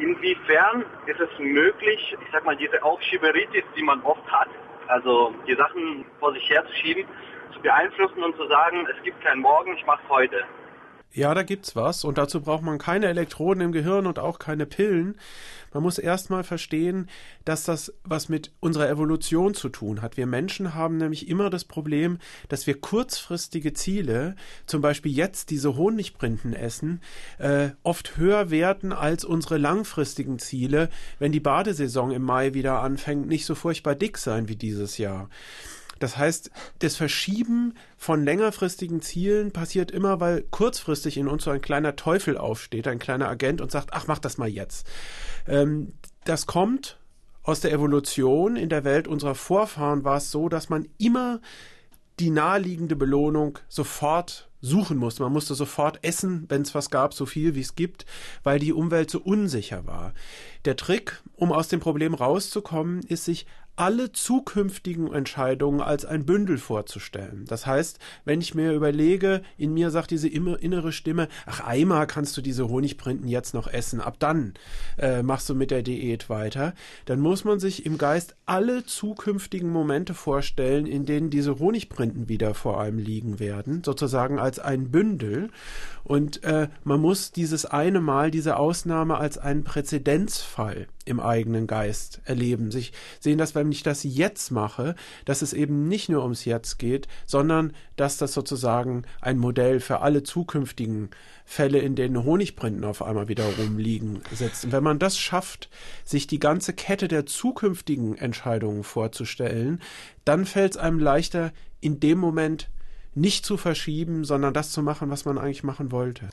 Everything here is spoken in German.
Inwiefern ist es möglich, ich sag mal, diese Aufschieberitis, die man oft hat, also die Sachen vor sich herzuschieben, zu beeinflussen und zu sagen, es gibt kein Morgen, ich mache heute. Ja, da gibt's was und dazu braucht man keine Elektroden im Gehirn und auch keine Pillen. Man muss erstmal verstehen, dass das was mit unserer Evolution zu tun hat. Wir Menschen haben nämlich immer das Problem, dass wir kurzfristige Ziele, zum Beispiel jetzt diese Honigprinten essen, äh, oft höher werten als unsere langfristigen Ziele, wenn die Badesaison im Mai wieder anfängt, nicht so furchtbar dick sein wie dieses Jahr. Das heißt, das Verschieben von längerfristigen Zielen passiert immer, weil kurzfristig in uns so ein kleiner Teufel aufsteht, ein kleiner Agent und sagt, ach, mach das mal jetzt. Ähm, das kommt aus der Evolution. In der Welt unserer Vorfahren war es so, dass man immer die naheliegende Belohnung sofort suchen musste. Man musste sofort essen, wenn es was gab, so viel wie es gibt, weil die Umwelt so unsicher war. Der Trick, um aus dem Problem rauszukommen, ist, sich alle zukünftigen Entscheidungen als ein Bündel vorzustellen. Das heißt, wenn ich mir überlege, in mir sagt diese innere Stimme, ach einmal kannst du diese Honigprinten jetzt noch essen, ab dann äh, machst du mit der Diät weiter, dann muss man sich im Geist alle zukünftigen Momente vorstellen, in denen diese Honigprinten wieder vor einem liegen werden, sozusagen als ein Bündel. Und äh, man muss dieses eine Mal, diese Ausnahme als einen Präzedenzfall im eigenen Geist erleben, sich sehen, dass wenn ich das jetzt mache, dass es eben nicht nur ums Jetzt geht, sondern dass das sozusagen ein Modell für alle zukünftigen Fälle, in denen Honigprinten auf einmal wieder rumliegen, setzt. Und wenn man das schafft, sich die ganze Kette der zukünftigen Entscheidungen vorzustellen, dann fällt es einem leichter, in dem Moment nicht zu verschieben, sondern das zu machen, was man eigentlich machen wollte.